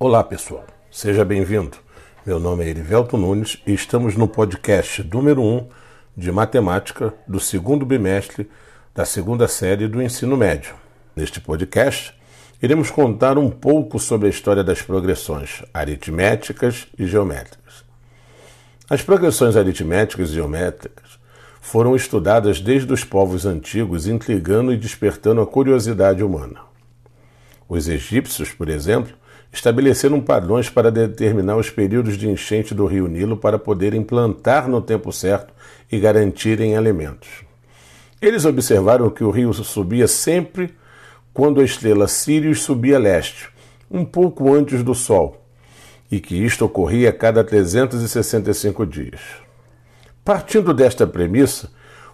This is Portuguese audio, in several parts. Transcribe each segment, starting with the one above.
Olá pessoal, seja bem-vindo. Meu nome é Erivelto Nunes e estamos no podcast número 1 de matemática do segundo bimestre da segunda série do ensino médio. Neste podcast, iremos contar um pouco sobre a história das progressões aritméticas e geométricas. As progressões aritméticas e geométricas foram estudadas desde os povos antigos, intrigando e despertando a curiosidade humana. Os egípcios, por exemplo, estabeleceram padrões para determinar os períodos de enchente do rio Nilo para poderem plantar no tempo certo e garantirem alimentos. Eles observaram que o rio subia sempre quando a estrela Sirius subia a leste, um pouco antes do Sol, e que isto ocorria a cada 365 dias. Partindo desta premissa,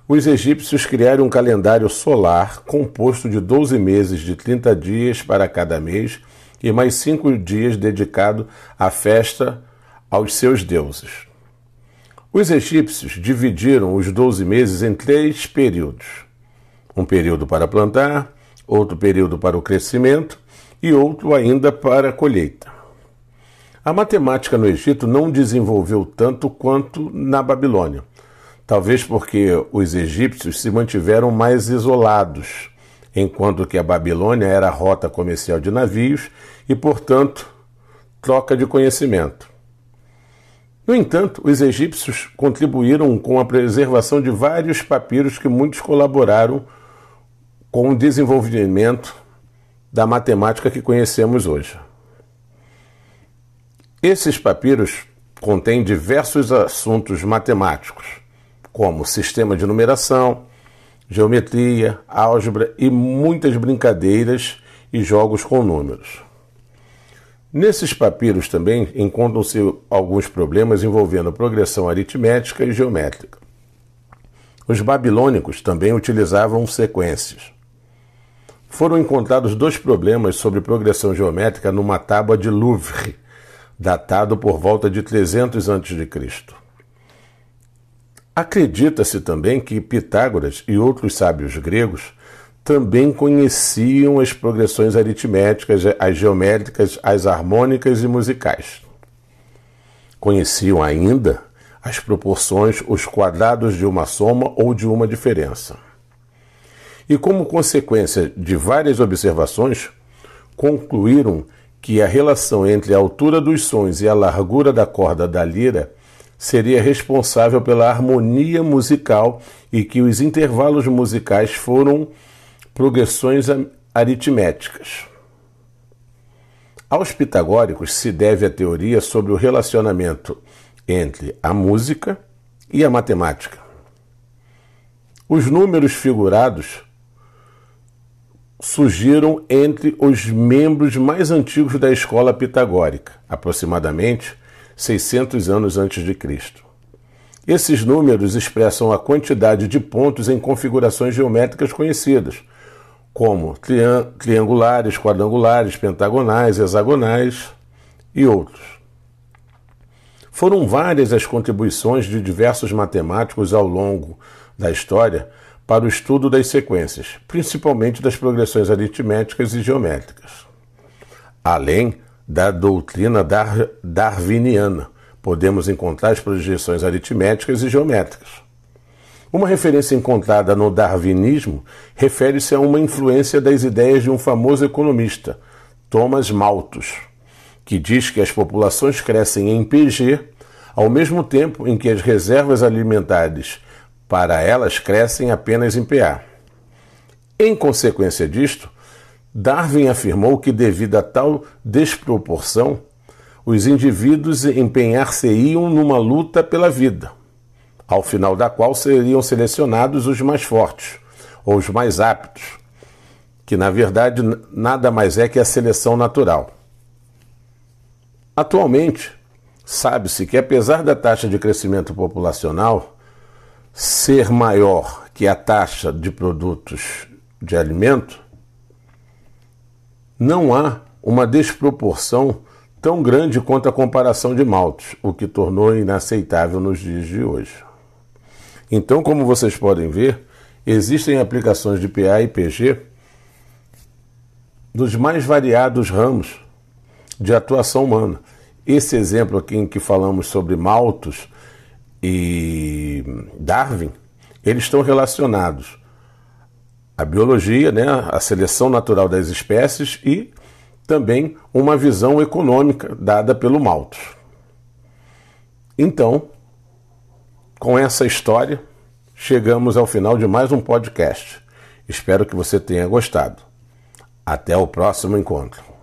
os egípcios criaram um calendário solar composto de 12 meses de 30 dias para cada mês e mais cinco dias dedicado à festa aos seus deuses. Os egípcios dividiram os doze meses em três períodos: um período para plantar, outro período para o crescimento e outro ainda para a colheita. A matemática no Egito não desenvolveu tanto quanto na Babilônia, talvez porque os egípcios se mantiveram mais isolados enquanto que a Babilônia era a rota comercial de navios e, portanto, troca de conhecimento. No entanto, os egípcios contribuíram com a preservação de vários papiros que muitos colaboraram com o desenvolvimento da matemática que conhecemos hoje. Esses papiros contêm diversos assuntos matemáticos, como sistema de numeração, geometria, álgebra e muitas brincadeiras e jogos com números. Nesses papiros também encontram-se alguns problemas envolvendo progressão aritmética e geométrica. Os babilônicos também utilizavam sequências. Foram encontrados dois problemas sobre progressão geométrica numa tábua de Louvre, datado por volta de 300 a.C. Acredita-se também que Pitágoras e outros sábios gregos também conheciam as progressões aritméticas, as geométricas, as harmônicas e musicais. Conheciam ainda as proporções, os quadrados de uma soma ou de uma diferença. E como consequência de várias observações, concluíram que a relação entre a altura dos sons e a largura da corda da lira seria responsável pela harmonia musical e que os intervalos musicais foram progressões aritméticas. Aos pitagóricos se deve a teoria sobre o relacionamento entre a música e a matemática. Os números figurados surgiram entre os membros mais antigos da escola pitagórica, aproximadamente 600 anos antes de Cristo. Esses números expressam a quantidade de pontos em configurações geométricas conhecidas, como triangulares, quadrangulares, pentagonais, hexagonais e outros. Foram várias as contribuições de diversos matemáticos ao longo da história para o estudo das sequências, principalmente das progressões aritméticas e geométricas. Além da doutrina dar darwiniana. Podemos encontrar as projeções aritméticas e geométricas. Uma referência encontrada no darwinismo refere-se a uma influência das ideias de um famoso economista, Thomas Malthus, que diz que as populações crescem em PG ao mesmo tempo em que as reservas alimentares para elas crescem apenas em PA. Em consequência disto, Darwin afirmou que, devido a tal desproporção, os indivíduos empenhar-se-iam numa luta pela vida, ao final da qual seriam selecionados os mais fortes, ou os mais aptos, que na verdade nada mais é que a seleção natural. Atualmente, sabe-se que apesar da taxa de crescimento populacional ser maior que a taxa de produtos de alimento, não há uma desproporção tão grande quanto a comparação de maltos, o que tornou inaceitável nos dias de hoje. Então, como vocês podem ver, existem aplicações de PA e PG dos mais variados ramos, de atuação humana. Esse exemplo aqui em que falamos sobre Malthus e Darwin, eles estão relacionados à biologia, né, à seleção natural das espécies e também uma visão econômica dada pelo Malthus. Então, com essa história, chegamos ao final de mais um podcast. Espero que você tenha gostado. Até o próximo encontro.